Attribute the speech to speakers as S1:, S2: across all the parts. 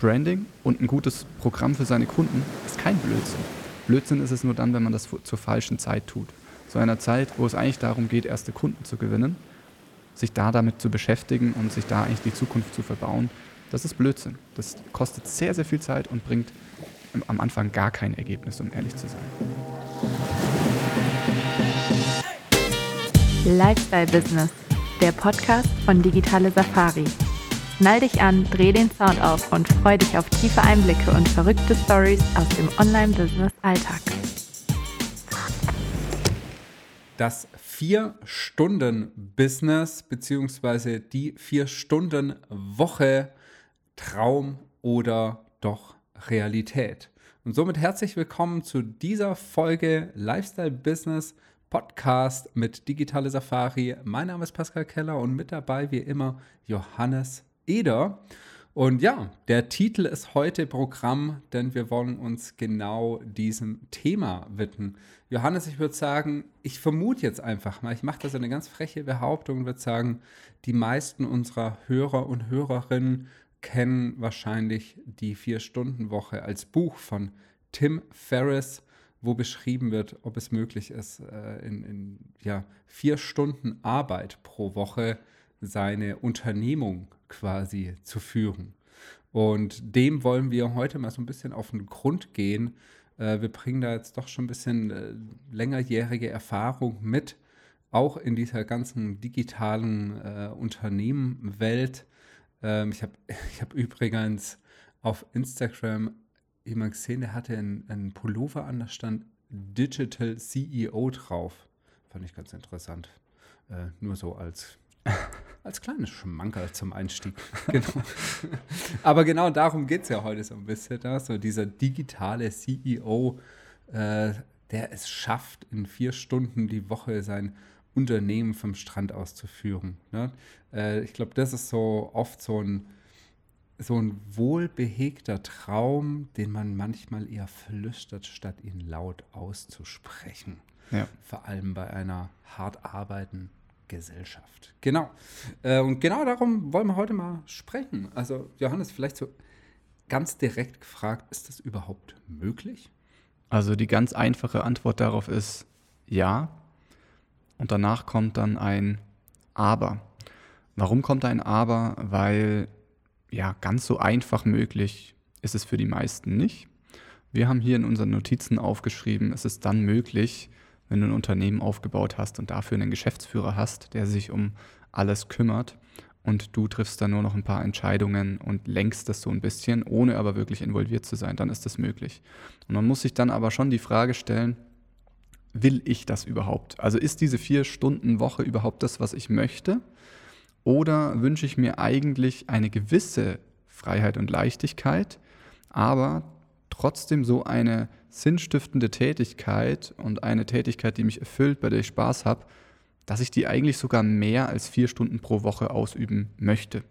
S1: Branding und ein gutes Programm für seine Kunden ist kein Blödsinn. Blödsinn ist es nur dann, wenn man das zur falschen Zeit tut. Zu einer Zeit, wo es eigentlich darum geht, erste Kunden zu gewinnen, sich da damit zu beschäftigen und sich da eigentlich die Zukunft zu verbauen, das ist Blödsinn. Das kostet sehr, sehr viel Zeit und bringt am Anfang gar kein Ergebnis, um ehrlich zu sein.
S2: Lifestyle Business, der Podcast von Digitale Safari. Schnall dich an, dreh den Sound auf und freu dich auf tiefe Einblicke und verrückte Stories aus dem Online-Business-Alltag.
S3: Das Vier-Stunden-Business bzw. die Vier-Stunden-Woche Traum oder doch Realität. Und somit herzlich willkommen zu dieser Folge Lifestyle Business Podcast mit Digitale Safari. Mein Name ist Pascal Keller und mit dabei wie immer Johannes Eder. Und ja, der Titel ist heute Programm, denn wir wollen uns genau diesem Thema widmen. Johannes, ich würde sagen, ich vermute jetzt einfach mal, ich mache da so eine ganz freche Behauptung und würde sagen, die meisten unserer Hörer und Hörerinnen kennen wahrscheinlich die Vier-Stunden-Woche als Buch von Tim Ferriss, wo beschrieben wird, ob es möglich ist, äh, in, in ja, vier Stunden Arbeit pro Woche seine Unternehmung quasi zu führen. Und dem wollen wir heute mal so ein bisschen auf den Grund gehen. Äh, wir bringen da jetzt doch schon ein bisschen äh, längerjährige Erfahrung mit, auch in dieser ganzen digitalen äh, Unternehmenwelt. Ähm, ich habe ich hab übrigens auf Instagram jemand gesehen, der hatte einen, einen Pullover an, da stand Digital CEO drauf. Fand ich ganz interessant. Äh, nur so als als kleines Schmankerl zum Einstieg. genau. Aber genau darum geht es ja heute so ein bisschen. Da. So dieser digitale CEO, äh, der es schafft, in vier Stunden die Woche sein Unternehmen vom Strand aus zu führen. Ne? Äh, ich glaube, das ist so oft so ein, so ein wohlbehegter Traum, den man manchmal eher flüstert, statt ihn laut auszusprechen. Ja. Vor allem bei einer hart arbeitenden Gesellschaft. Genau. Äh, und genau darum wollen wir heute mal sprechen. Also, Johannes, vielleicht so ganz direkt gefragt, ist das überhaupt möglich?
S1: Also die ganz einfache Antwort darauf ist ja. Und danach kommt dann ein Aber. Warum kommt ein Aber? Weil ja, ganz so einfach möglich ist es für die meisten nicht. Wir haben hier in unseren Notizen aufgeschrieben, es ist dann möglich, wenn du ein Unternehmen aufgebaut hast und dafür einen Geschäftsführer hast, der sich um alles kümmert und du triffst dann nur noch ein paar Entscheidungen und lenkst das so ein bisschen, ohne aber wirklich involviert zu sein, dann ist das möglich. Und man muss sich dann aber schon die Frage stellen, will ich das überhaupt? Also ist diese vier Stunden Woche überhaupt das, was ich möchte? Oder wünsche ich mir eigentlich eine gewisse Freiheit und Leichtigkeit, aber trotzdem so eine sinnstiftende Tätigkeit und eine Tätigkeit, die mich erfüllt, bei der ich Spaß habe, dass ich die eigentlich sogar mehr als vier Stunden pro Woche ausüben möchte.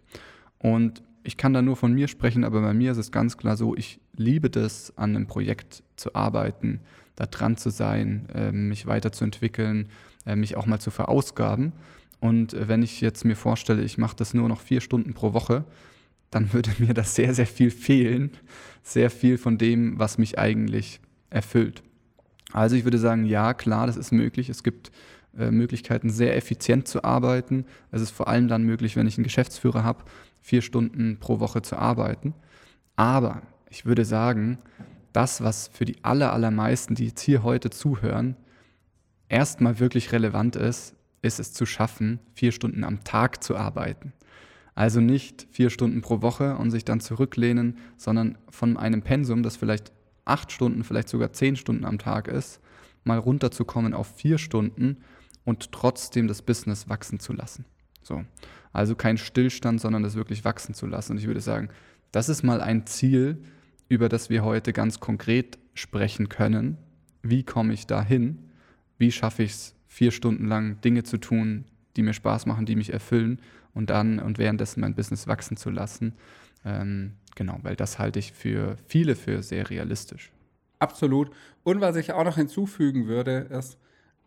S1: Und ich kann da nur von mir sprechen, aber bei mir ist es ganz klar so, ich liebe das, an einem Projekt zu arbeiten, da dran zu sein, ähm, mich weiterzuentwickeln, äh, mich auch mal zu verausgaben. Und äh, wenn ich jetzt mir vorstelle, ich mache das nur noch vier Stunden pro Woche, dann würde mir das sehr, sehr viel fehlen. Sehr viel von dem, was mich eigentlich erfüllt. Also ich würde sagen, ja, klar, das ist möglich. Es gibt äh, Möglichkeiten, sehr effizient zu arbeiten. Es ist vor allem dann möglich, wenn ich einen Geschäftsführer habe, vier Stunden pro Woche zu arbeiten. Aber ich würde sagen, das, was für die aller, allermeisten, die jetzt hier heute zuhören, erstmal wirklich relevant ist, ist es zu schaffen, vier Stunden am Tag zu arbeiten. Also nicht vier Stunden pro Woche und sich dann zurücklehnen, sondern von einem Pensum, das vielleicht acht Stunden, vielleicht sogar zehn Stunden am Tag ist, mal runterzukommen auf vier Stunden und trotzdem das Business wachsen zu lassen. So. Also kein Stillstand, sondern das wirklich wachsen zu lassen. Und ich würde sagen, das ist mal ein Ziel, über das wir heute ganz konkret sprechen können. Wie komme ich dahin? Wie schaffe ich es, vier Stunden lang Dinge zu tun, die mir Spaß machen, die mich erfüllen und dann und währenddessen mein Business wachsen zu lassen? Ähm, genau, weil das halte ich für viele für sehr realistisch.
S3: Absolut. Und was ich auch noch hinzufügen würde, ist,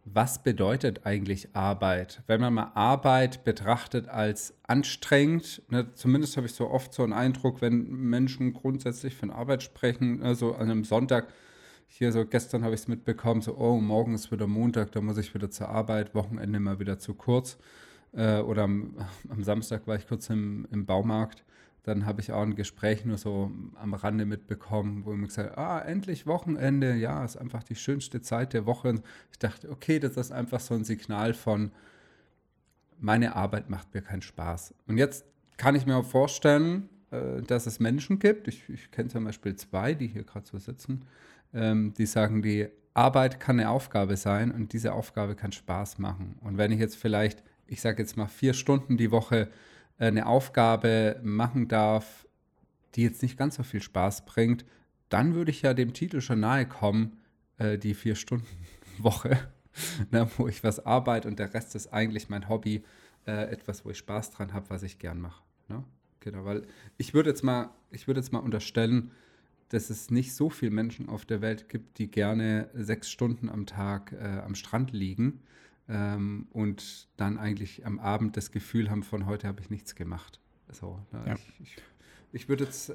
S3: was bedeutet eigentlich Arbeit? Wenn man mal Arbeit betrachtet als anstrengend, ne, zumindest habe ich so oft so einen Eindruck, wenn Menschen grundsätzlich von Arbeit sprechen, also an einem Sonntag, hier so gestern habe ich es mitbekommen, so, oh, morgen ist wieder Montag, da muss ich wieder zur Arbeit, Wochenende mal wieder zu kurz. Äh, oder am, am, Samstag war ich kurz im, im Baumarkt dann habe ich auch ein Gespräch nur so am Rande mitbekommen, wo mir gesagt ah, endlich Wochenende, ja, ist einfach die schönste Zeit der Woche. Ich dachte, okay, das ist einfach so ein Signal von, meine Arbeit macht mir keinen Spaß. Und jetzt kann ich mir auch vorstellen, äh, dass es Menschen gibt, ich, ich kenne zum Beispiel zwei, die hier gerade so sitzen, ähm, die sagen, die Arbeit kann eine Aufgabe sein und diese Aufgabe kann Spaß machen. Und wenn ich jetzt vielleicht, ich sage jetzt mal vier Stunden die Woche äh, eine Aufgabe machen darf, die jetzt nicht ganz so viel Spaß bringt, dann würde ich ja dem Titel schon nahe kommen, äh, die Vier-Stunden-Woche, ne, wo ich was arbeite und der Rest ist eigentlich mein Hobby, äh, etwas, wo ich Spaß dran habe, was ich gern mache. Ne? Genau, weil ich würde jetzt mal, ich würde jetzt mal unterstellen, dass es nicht so viele Menschen auf der Welt gibt, die gerne sechs Stunden am Tag äh, am Strand liegen ähm, und dann eigentlich am Abend das Gefühl haben, von heute habe ich nichts gemacht. So, ne? ja. ich, ich, ich würde jetzt, äh,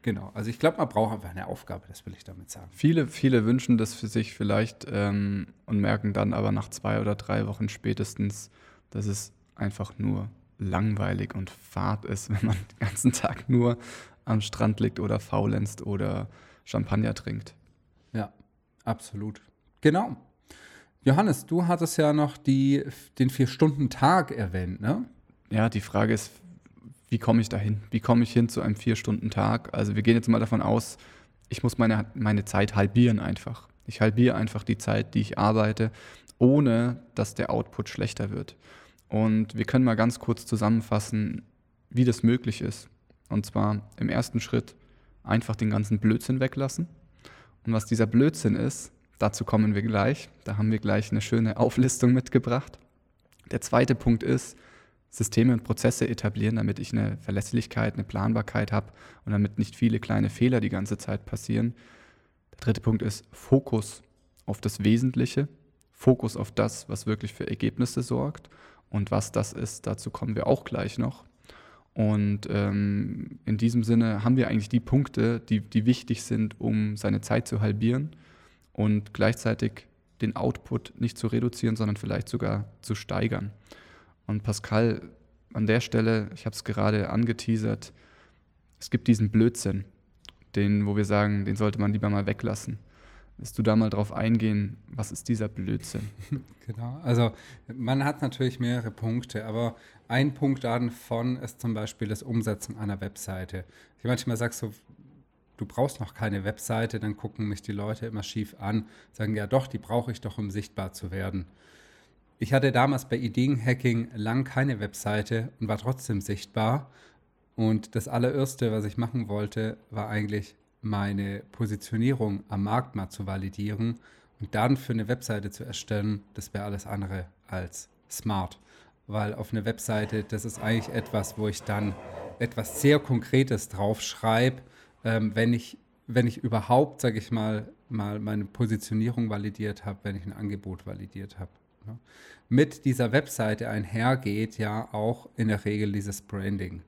S3: genau, also ich glaube, man braucht einfach eine Aufgabe, das will ich damit sagen.
S1: Viele, viele wünschen das für sich vielleicht ähm, und merken dann aber nach zwei oder drei Wochen spätestens, dass es einfach nur langweilig und fad ist, wenn man den ganzen Tag nur am Strand liegt oder faulenzt oder Champagner trinkt.
S3: Ja, absolut. Genau. Johannes, du hattest ja noch die, den Vier-Stunden-Tag erwähnt, ne?
S1: Ja, die Frage ist, wie komme ich dahin? Wie komme ich hin zu einem Vier-Stunden-Tag? Also wir gehen jetzt mal davon aus, ich muss meine, meine Zeit halbieren einfach. Ich halbiere einfach die Zeit, die ich arbeite, ohne dass der Output schlechter wird. Und wir können mal ganz kurz zusammenfassen, wie das möglich ist. Und zwar im ersten Schritt einfach den ganzen Blödsinn weglassen. Und was dieser Blödsinn ist, Dazu kommen wir gleich. Da haben wir gleich eine schöne Auflistung mitgebracht. Der zweite Punkt ist, Systeme und Prozesse etablieren, damit ich eine Verlässlichkeit, eine Planbarkeit habe und damit nicht viele kleine Fehler die ganze Zeit passieren. Der dritte Punkt ist Fokus auf das Wesentliche, Fokus auf das, was wirklich für Ergebnisse sorgt. Und was das ist, dazu kommen wir auch gleich noch. Und ähm, in diesem Sinne haben wir eigentlich die Punkte, die, die wichtig sind, um seine Zeit zu halbieren und gleichzeitig den Output nicht zu reduzieren, sondern vielleicht sogar zu steigern. Und Pascal, an der Stelle, ich habe es gerade angeteasert, es gibt diesen Blödsinn, den, wo wir sagen, den sollte man lieber mal weglassen. Willst du da mal drauf eingehen, was ist dieser Blödsinn?
S3: Genau, also man hat natürlich mehrere Punkte, aber ein Punkt davon ist zum Beispiel das Umsetzen einer Webseite. Ich manchmal sage so, du brauchst noch keine Webseite, dann gucken mich die Leute immer schief an, sagen, ja doch, die brauche ich doch, um sichtbar zu werden. Ich hatte damals bei Ideenhacking lang keine Webseite und war trotzdem sichtbar. Und das allererste, was ich machen wollte, war eigentlich meine Positionierung am Markt mal zu validieren und dann für eine Webseite zu erstellen. Das wäre alles andere als smart. Weil auf eine Webseite, das ist eigentlich etwas, wo ich dann etwas sehr Konkretes draufschreibe ähm, wenn ich wenn ich überhaupt, sage ich mal, mal meine Positionierung validiert habe, wenn ich ein Angebot validiert habe. Ne? Mit dieser Webseite einhergeht ja auch in der Regel dieses Branding.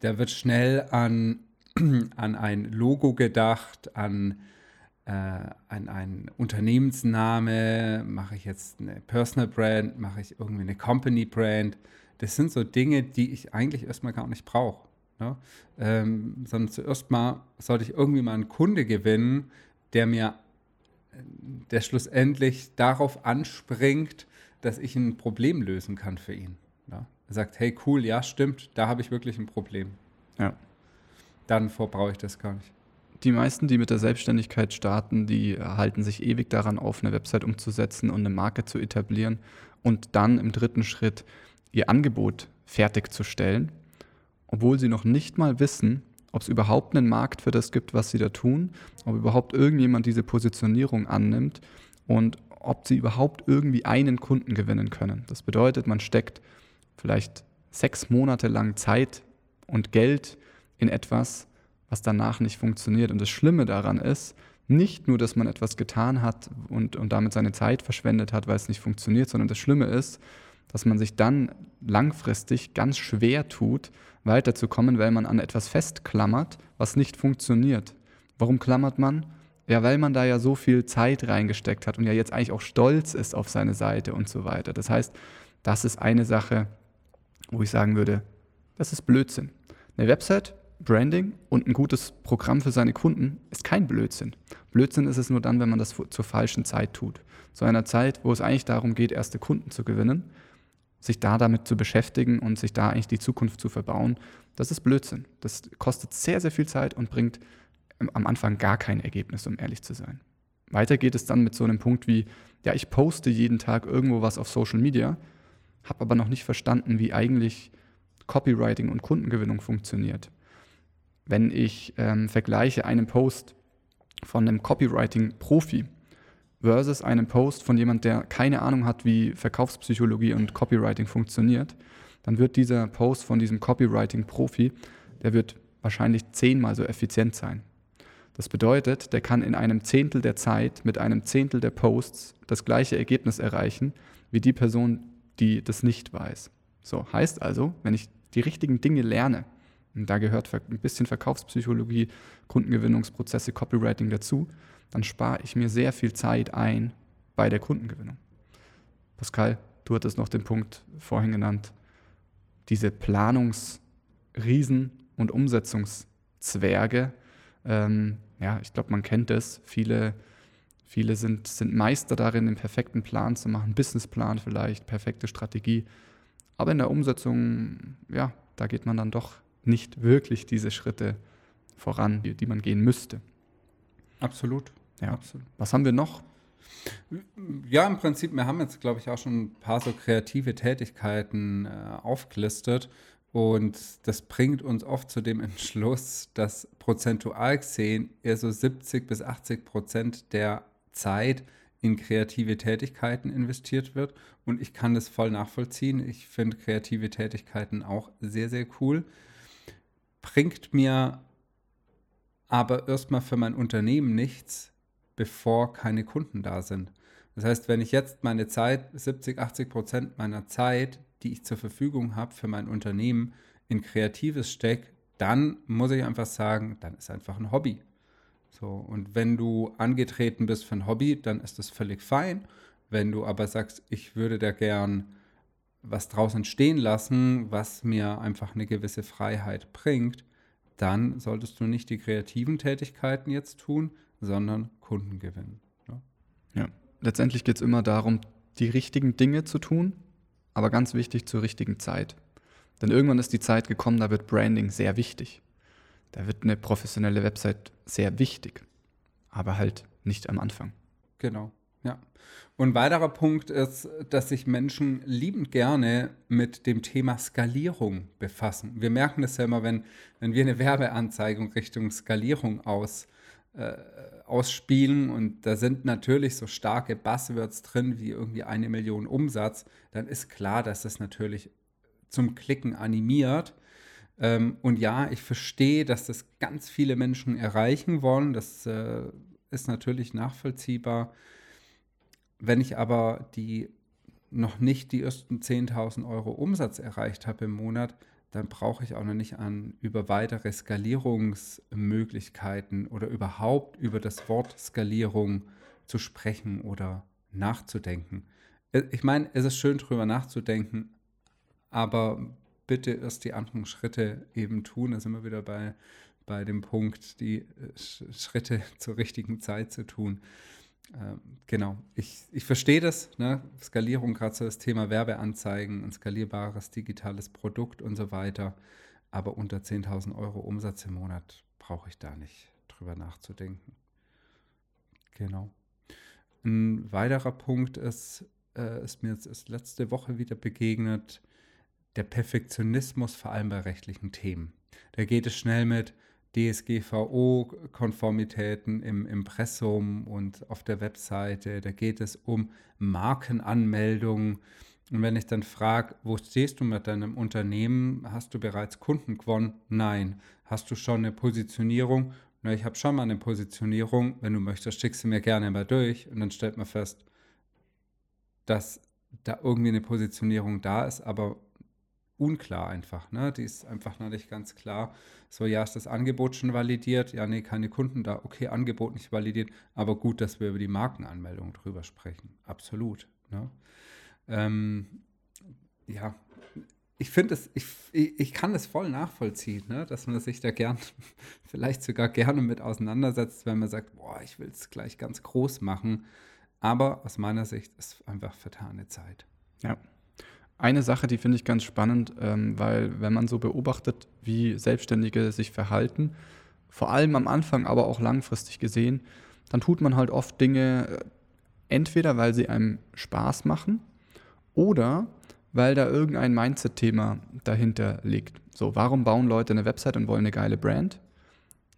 S3: Da wird schnell an, an ein Logo gedacht, an, äh, an einen Unternehmensname, mache ich jetzt eine Personal Brand, mache ich irgendwie eine Company Brand. Das sind so Dinge, die ich eigentlich erstmal gar nicht brauche. Ne? Ähm, sondern zuerst mal sollte ich irgendwie mal einen Kunde gewinnen, der mir, der schlussendlich darauf anspringt, dass ich ein Problem lösen kann für ihn. Ne? Er sagt, hey cool, ja stimmt, da habe ich wirklich ein Problem. Ja. Dann brauche ich das gar nicht.
S1: Die meisten, die mit der Selbstständigkeit starten, die halten sich ewig daran auf, eine Website umzusetzen und eine Marke zu etablieren und dann im dritten Schritt ihr Angebot fertigzustellen obwohl sie noch nicht mal wissen, ob es überhaupt einen Markt für das gibt, was sie da tun, ob überhaupt irgendjemand diese Positionierung annimmt und ob sie überhaupt irgendwie einen Kunden gewinnen können. Das bedeutet, man steckt vielleicht sechs Monate lang Zeit und Geld in etwas, was danach nicht funktioniert. Und das Schlimme daran ist, nicht nur, dass man etwas getan hat und, und damit seine Zeit verschwendet hat, weil es nicht funktioniert, sondern das Schlimme ist, dass man sich dann langfristig ganz schwer tut, weiterzukommen, weil man an etwas festklammert, was nicht funktioniert. Warum klammert man? Ja, weil man da ja so viel Zeit reingesteckt hat und ja jetzt eigentlich auch stolz ist auf seine Seite und so weiter. Das heißt, das ist eine Sache, wo ich sagen würde, das ist Blödsinn. Eine Website, Branding und ein gutes Programm für seine Kunden ist kein Blödsinn. Blödsinn ist es nur dann, wenn man das zur falschen Zeit tut. Zu einer Zeit, wo es eigentlich darum geht, erste Kunden zu gewinnen, sich da damit zu beschäftigen und sich da eigentlich die Zukunft zu verbauen, das ist Blödsinn. Das kostet sehr, sehr viel Zeit und bringt am Anfang gar kein Ergebnis, um ehrlich zu sein. Weiter geht es dann mit so einem Punkt wie, ja, ich poste jeden Tag irgendwo was auf Social Media, habe aber noch nicht verstanden, wie eigentlich Copywriting und Kundengewinnung funktioniert. Wenn ich ähm, vergleiche einen Post von einem Copywriting-Profi versus einen Post von jemand, der keine Ahnung hat, wie Verkaufspsychologie und Copywriting funktioniert, dann wird dieser Post von diesem Copywriting-Profi, der wird wahrscheinlich zehnmal so effizient sein. Das bedeutet, der kann in einem Zehntel der Zeit mit einem Zehntel der Posts das gleiche Ergebnis erreichen wie die Person, die das nicht weiß. So heißt also, wenn ich die richtigen Dinge lerne, und da gehört ein bisschen Verkaufspsychologie, Kundengewinnungsprozesse, Copywriting dazu, dann spare ich mir sehr viel Zeit ein bei der Kundengewinnung. Pascal, du hattest noch den Punkt vorhin genannt, diese Planungsriesen und Umsetzungszwerge. Ähm, ja, ich glaube, man kennt es. Viele, viele sind, sind Meister darin, den perfekten Plan zu machen, Businessplan vielleicht, perfekte Strategie. Aber in der Umsetzung, ja, da geht man dann doch nicht wirklich diese Schritte voran, die, die man gehen müsste.
S3: Absolut.
S1: Ja. Absolut. Was haben wir noch?
S3: Ja, im Prinzip, wir haben jetzt, glaube ich, auch schon ein paar so kreative Tätigkeiten äh, aufgelistet. Und das bringt uns oft zu dem Entschluss, dass prozentual gesehen eher so 70 bis 80 Prozent der Zeit in kreative Tätigkeiten investiert wird. Und ich kann das voll nachvollziehen. Ich finde kreative Tätigkeiten auch sehr, sehr cool bringt mir aber erstmal für mein Unternehmen nichts, bevor keine Kunden da sind. Das heißt, wenn ich jetzt meine Zeit, 70, 80 Prozent meiner Zeit, die ich zur Verfügung habe für mein Unternehmen, in Kreatives stecke, dann muss ich einfach sagen, dann ist einfach ein Hobby. So, und wenn du angetreten bist für ein Hobby, dann ist das völlig fein. Wenn du aber sagst, ich würde da gern was draußen stehen lassen, was mir einfach eine gewisse Freiheit bringt, dann solltest du nicht die kreativen Tätigkeiten jetzt tun, sondern Kunden gewinnen.
S1: Ja, ja. letztendlich geht es immer darum, die richtigen Dinge zu tun, aber ganz wichtig zur richtigen Zeit. Denn irgendwann ist die Zeit gekommen, da wird Branding sehr wichtig. Da wird eine professionelle Website sehr wichtig, aber halt nicht am Anfang.
S3: Genau, ja. Und ein weiterer Punkt ist, dass sich Menschen liebend gerne mit dem Thema Skalierung befassen. Wir merken das ja immer, wenn, wenn wir eine Werbeanzeige Richtung Skalierung aus, äh, ausspielen und da sind natürlich so starke Buzzwords drin wie irgendwie eine Million Umsatz, dann ist klar, dass das natürlich zum Klicken animiert. Ähm, und ja, ich verstehe, dass das ganz viele Menschen erreichen wollen. Das äh, ist natürlich nachvollziehbar. Wenn ich aber die noch nicht die ersten 10.000 Euro Umsatz erreicht habe im Monat, dann brauche ich auch noch nicht an über weitere Skalierungsmöglichkeiten oder überhaupt über das Wort Skalierung zu sprechen oder nachzudenken. Äh, ich meine, es ist schön drüber nachzudenken, aber bitte erst die anderen Schritte eben tun. Da sind wir wieder bei, bei dem Punkt, die äh, Schritte zur richtigen Zeit zu tun. Ähm, genau, ich, ich verstehe das, ne? Skalierung, gerade so das Thema Werbeanzeigen, ein skalierbares digitales Produkt und so weiter. Aber unter 10.000 Euro Umsatz im Monat brauche ich da nicht drüber nachzudenken. Genau. Ein weiterer Punkt ist, äh, ist mir jetzt ist letzte Woche wieder begegnet, der Perfektionismus, vor allem bei rechtlichen Themen. Da geht es schnell mit, DSGVO-Konformitäten im Impressum und auf der Webseite. Da geht es um Markenanmeldungen. Und wenn ich dann frage, wo stehst du mit deinem Unternehmen? Hast du bereits Kunden gewonnen? Nein. Hast du schon eine Positionierung? Na, ich habe schon mal eine Positionierung, wenn du möchtest, schickst du mir gerne mal durch und dann stellt man fest, dass da irgendwie eine Positionierung da ist, aber unklar einfach. Ne? Die ist einfach noch nicht ganz klar. So, ja, ist das Angebot schon validiert? Ja, nee, keine Kunden da. Okay, Angebot nicht validiert, aber gut, dass wir über die Markenanmeldung drüber sprechen. Absolut. Ne? Ähm, ja, ich finde es, ich, ich kann es voll nachvollziehen, ne? dass man sich da gern, vielleicht sogar gerne mit auseinandersetzt, wenn man sagt, boah, ich will es gleich ganz groß machen. Aber aus meiner Sicht ist einfach vertane Zeit.
S1: Ja. Eine Sache, die finde ich ganz spannend, ähm, weil wenn man so beobachtet, wie Selbstständige sich verhalten, vor allem am Anfang, aber auch langfristig gesehen, dann tut man halt oft Dinge äh, entweder, weil sie einem Spaß machen oder weil da irgendein Mindset-Thema dahinter liegt. So, warum bauen Leute eine Website und wollen eine geile Brand?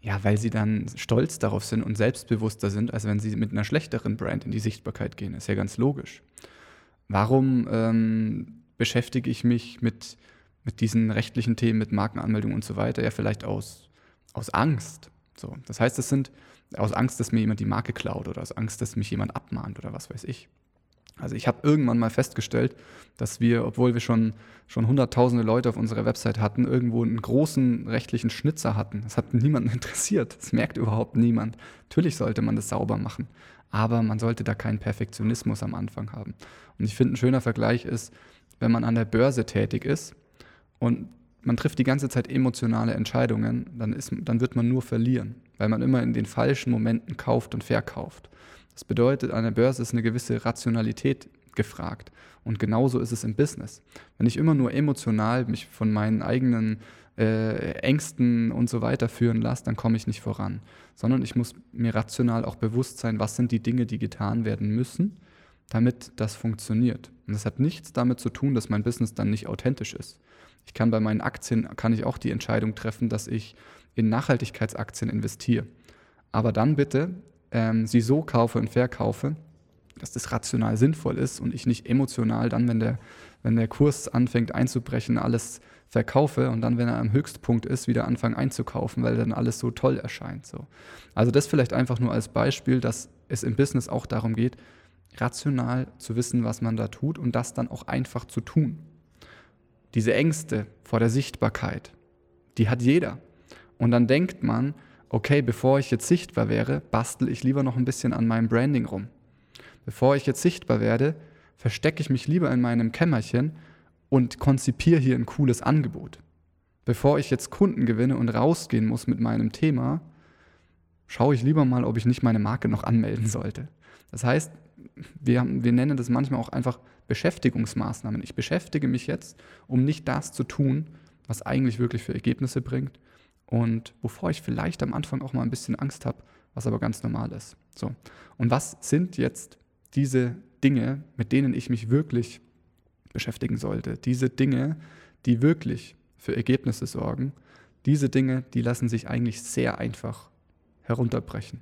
S1: Ja, weil sie dann stolz darauf sind und selbstbewusster sind, als wenn sie mit einer schlechteren Brand in die Sichtbarkeit gehen. Ist ja ganz logisch. Warum ähm, beschäftige ich mich mit, mit diesen rechtlichen Themen, mit Markenanmeldung und so weiter? Ja, vielleicht aus, aus Angst. So, das heißt, es sind aus Angst, dass mir jemand die Marke klaut oder aus Angst, dass mich jemand abmahnt oder was weiß ich. Also ich habe irgendwann mal festgestellt, dass wir, obwohl wir schon, schon hunderttausende Leute auf unserer Website hatten, irgendwo einen großen rechtlichen Schnitzer hatten. Das hat niemanden interessiert. Das merkt überhaupt niemand. Natürlich sollte man das sauber machen, aber man sollte da keinen Perfektionismus am Anfang haben. Und ich finde, ein schöner Vergleich ist, wenn man an der Börse tätig ist und man trifft die ganze Zeit emotionale Entscheidungen, dann, ist, dann wird man nur verlieren, weil man immer in den falschen Momenten kauft und verkauft. Das bedeutet, an der Börse ist eine gewisse Rationalität gefragt. Und genauso ist es im Business. Wenn ich immer nur emotional mich von meinen eigenen äh, Ängsten und so weiter führen lasse, dann komme ich nicht voran. Sondern ich muss mir rational auch bewusst sein, was sind die Dinge, die getan werden müssen, damit das funktioniert. Und das hat nichts damit zu tun, dass mein Business dann nicht authentisch ist. Ich kann bei meinen Aktien, kann ich auch die Entscheidung treffen, dass ich in Nachhaltigkeitsaktien investiere. Aber dann bitte ähm, sie so kaufe und verkaufe, dass das rational sinnvoll ist und ich nicht emotional dann, wenn der, wenn der Kurs anfängt einzubrechen, alles verkaufe und dann, wenn er am Höchstpunkt ist, wieder anfangen einzukaufen, weil dann alles so toll erscheint. So. Also das vielleicht einfach nur als Beispiel, dass es im Business auch darum geht, rational zu wissen, was man da tut und das dann auch einfach zu tun. Diese Ängste vor der Sichtbarkeit, die hat jeder. Und dann denkt man, okay, bevor ich jetzt sichtbar wäre, bastel ich lieber noch ein bisschen an meinem Branding rum. Bevor ich jetzt sichtbar werde, verstecke ich mich lieber in meinem Kämmerchen und konzipiere hier ein cooles Angebot. Bevor ich jetzt Kunden gewinne und rausgehen muss mit meinem Thema, schaue ich lieber mal, ob ich nicht meine Marke noch anmelden sollte. Das heißt, wir, wir nennen das manchmal auch einfach Beschäftigungsmaßnahmen. Ich beschäftige mich jetzt, um nicht das zu tun, was eigentlich wirklich für Ergebnisse bringt und wovor ich vielleicht am Anfang auch mal ein bisschen Angst habe, was aber ganz normal ist. So. Und was sind jetzt diese Dinge, mit denen ich mich wirklich beschäftigen sollte? Diese Dinge, die wirklich für Ergebnisse sorgen, diese Dinge, die lassen sich eigentlich sehr einfach herunterbrechen.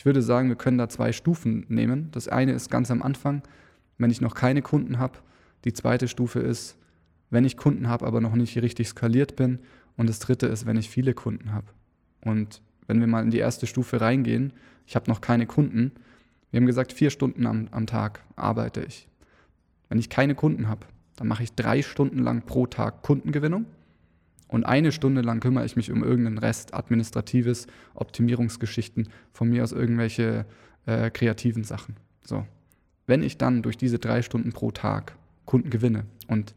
S1: Ich würde sagen, wir können da zwei Stufen nehmen. Das eine ist ganz am Anfang, wenn ich noch keine Kunden habe. Die zweite Stufe ist, wenn ich Kunden habe, aber noch nicht richtig skaliert bin und das dritte ist, wenn ich viele Kunden habe. Und wenn wir mal in die erste Stufe reingehen, ich habe noch keine Kunden. Wir haben gesagt, vier Stunden am, am Tag arbeite ich. Wenn ich keine Kunden habe, dann mache ich drei Stunden lang pro Tag Kundengewinnung und eine Stunde lang kümmere ich mich um irgendeinen Rest, administratives, Optimierungsgeschichten, von mir aus irgendwelche äh, kreativen Sachen. So. Wenn ich dann durch diese drei Stunden pro Tag Kunden gewinne und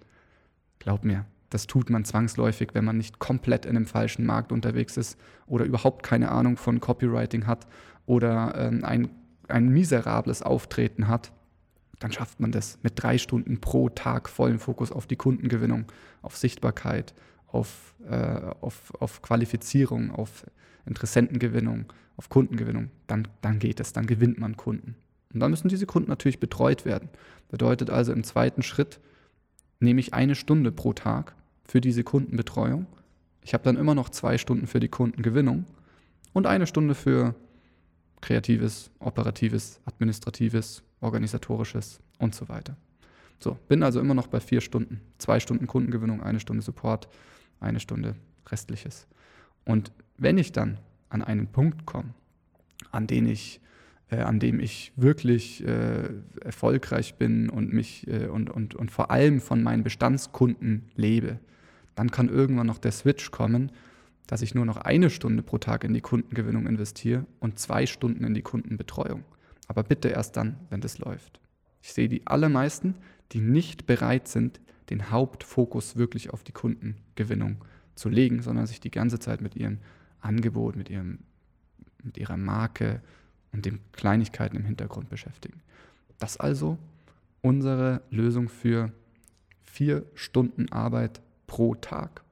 S1: glaub mir, das tut man zwangsläufig, wenn man nicht komplett in einem falschen Markt unterwegs ist oder überhaupt keine Ahnung von Copywriting hat oder ähm, ein, ein miserables Auftreten hat. Dann schafft man das mit drei Stunden pro Tag vollen Fokus auf die Kundengewinnung, auf Sichtbarkeit, auf, äh, auf, auf Qualifizierung, auf Interessentengewinnung, auf Kundengewinnung. Dann, dann geht es, dann gewinnt man Kunden. Und dann müssen diese Kunden natürlich betreut werden. Bedeutet also im zweiten Schritt nehme ich eine Stunde pro Tag für diese Kundenbetreuung. Ich habe dann immer noch zwei Stunden für die Kundengewinnung und eine Stunde für kreatives, operatives, administratives, organisatorisches und so weiter. So, bin also immer noch bei vier Stunden. Zwei Stunden Kundengewinnung, eine Stunde Support, eine Stunde restliches. Und wenn ich dann an einen Punkt komme, an den ich äh, an dem ich wirklich äh, erfolgreich bin und mich äh, und, und, und vor allem von meinen Bestandskunden lebe, dann kann irgendwann noch der Switch kommen, dass ich nur noch eine Stunde pro Tag in die Kundengewinnung investiere und zwei Stunden in die Kundenbetreuung. Aber bitte erst dann, wenn das läuft. Ich sehe die allermeisten, die nicht bereit sind, den Hauptfokus wirklich auf die Kundengewinnung zu legen, sondern sich die ganze Zeit mit ihrem Angebot, mit, ihrem, mit ihrer Marke und den Kleinigkeiten im Hintergrund beschäftigen. Das also unsere Lösung für vier Stunden Arbeit pro Tag.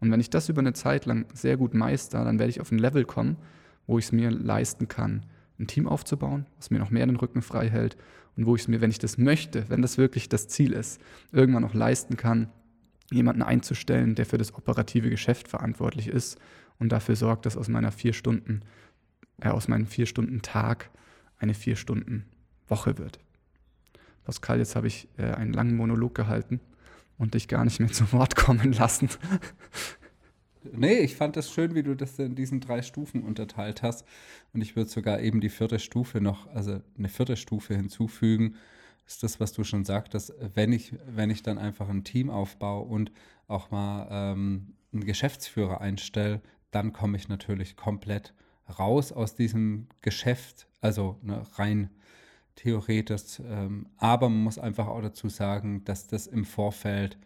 S1: Und wenn ich das über eine Zeit lang sehr gut meister, dann werde ich auf ein Level kommen, wo ich es mir leisten kann, ein Team aufzubauen, was mir noch mehr den Rücken frei hält und wo ich es mir, wenn ich das möchte, wenn das wirklich das Ziel ist, irgendwann noch leisten kann, jemanden einzustellen, der für das operative Geschäft verantwortlich ist und dafür sorgt, dass aus meiner vier Stunden, äh, aus meinem vier Stunden Tag eine vier Stunden Woche wird. Pascal, jetzt habe ich äh, einen langen Monolog gehalten und dich gar nicht mehr zu Wort kommen lassen.
S3: Nee, ich fand das schön, wie du das in diesen drei Stufen unterteilt hast. Und ich würde sogar eben die vierte Stufe noch, also eine vierte Stufe hinzufügen. Das ist das, was du schon sagtest, wenn ich, wenn ich dann einfach ein Team aufbaue und auch mal ähm, einen Geschäftsführer einstelle, dann komme ich natürlich komplett raus aus diesem Geschäft, also ne, rein theoretisch. Ähm, aber man muss einfach auch dazu sagen, dass das im Vorfeld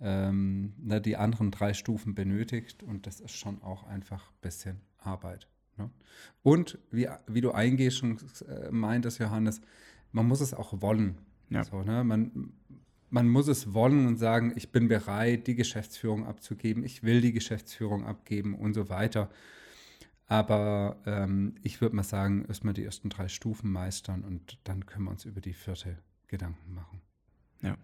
S3: ähm, ne, die anderen drei Stufen benötigt und das ist schon auch einfach ein bisschen Arbeit. Ne? Und wie, wie du eingehst schon äh, meintest, Johannes, man muss es auch wollen. Ja. So, ne? man, man muss es wollen und sagen, ich bin bereit, die Geschäftsführung abzugeben, ich will die Geschäftsführung abgeben und so weiter. Aber ähm, ich würde mal sagen, erstmal die ersten drei Stufen meistern und dann können wir uns über die vierte Gedanken machen.
S1: Ja.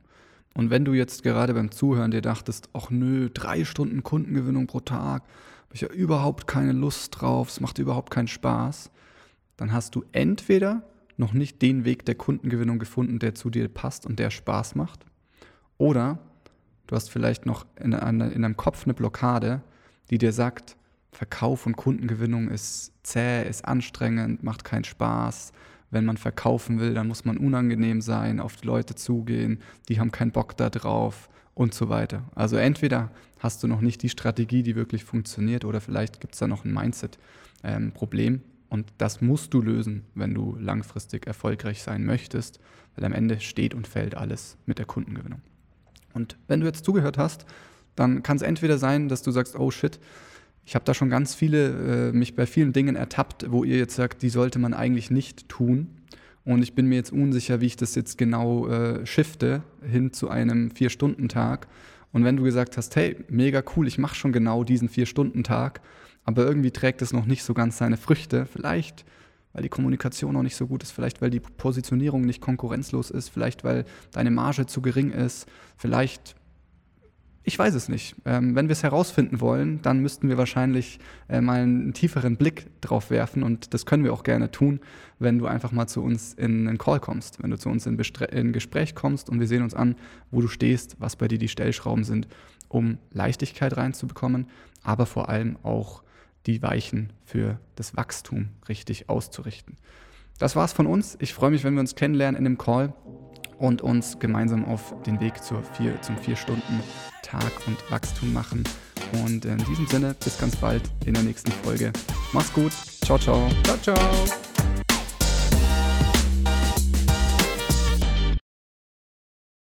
S1: Und wenn du jetzt gerade beim Zuhören dir dachtest, ach nö, drei Stunden Kundengewinnung pro Tag, habe ich ja überhaupt keine Lust drauf, es macht überhaupt keinen Spaß, dann hast du entweder noch nicht den Weg der Kundengewinnung gefunden, der zu dir passt und der Spaß macht, oder du hast vielleicht noch in, eine, in deinem Kopf eine Blockade, die dir sagt, Verkauf und Kundengewinnung ist zäh, ist anstrengend, macht keinen Spaß, wenn man verkaufen will, dann muss man unangenehm sein, auf die Leute zugehen, die haben keinen Bock da drauf und so weiter. Also entweder hast du noch nicht die Strategie, die wirklich funktioniert, oder vielleicht gibt es da noch ein Mindset-Problem. Ähm, und das musst du lösen, wenn du langfristig erfolgreich sein möchtest, weil am Ende steht und fällt alles mit der Kundengewinnung. Und wenn du jetzt zugehört hast, dann kann es entweder sein, dass du sagst, oh shit, ich habe da schon ganz viele, äh, mich bei vielen Dingen ertappt, wo ihr jetzt sagt, die sollte man eigentlich nicht tun. Und ich bin mir jetzt unsicher, wie ich das jetzt genau äh, shifte hin zu einem Vier-Stunden-Tag. Und wenn du gesagt hast, hey, mega cool, ich mache schon genau diesen Vier-Stunden-Tag, aber irgendwie trägt es noch nicht so ganz seine Früchte, vielleicht weil die Kommunikation noch nicht so gut ist, vielleicht weil die Positionierung nicht konkurrenzlos ist, vielleicht weil deine Marge zu gering ist, vielleicht ich weiß es nicht. Ähm, wenn wir es herausfinden wollen, dann müssten wir wahrscheinlich äh, mal einen tieferen Blick drauf werfen und das können wir auch gerne tun, wenn du einfach mal zu uns in einen Call kommst, wenn du zu uns in, in Gespräch kommst und wir sehen uns an, wo du stehst, was bei dir die Stellschrauben sind, um Leichtigkeit reinzubekommen, aber vor allem auch die Weichen für das Wachstum richtig auszurichten. Das war's von uns. Ich freue mich, wenn wir uns kennenlernen in dem Call und uns gemeinsam auf den Weg zur vier, zum vier Stunden Tag und Wachstum machen. Und in diesem Sinne, bis ganz bald in der nächsten Folge. Mach's gut. Ciao, ciao.
S3: Ciao, ciao.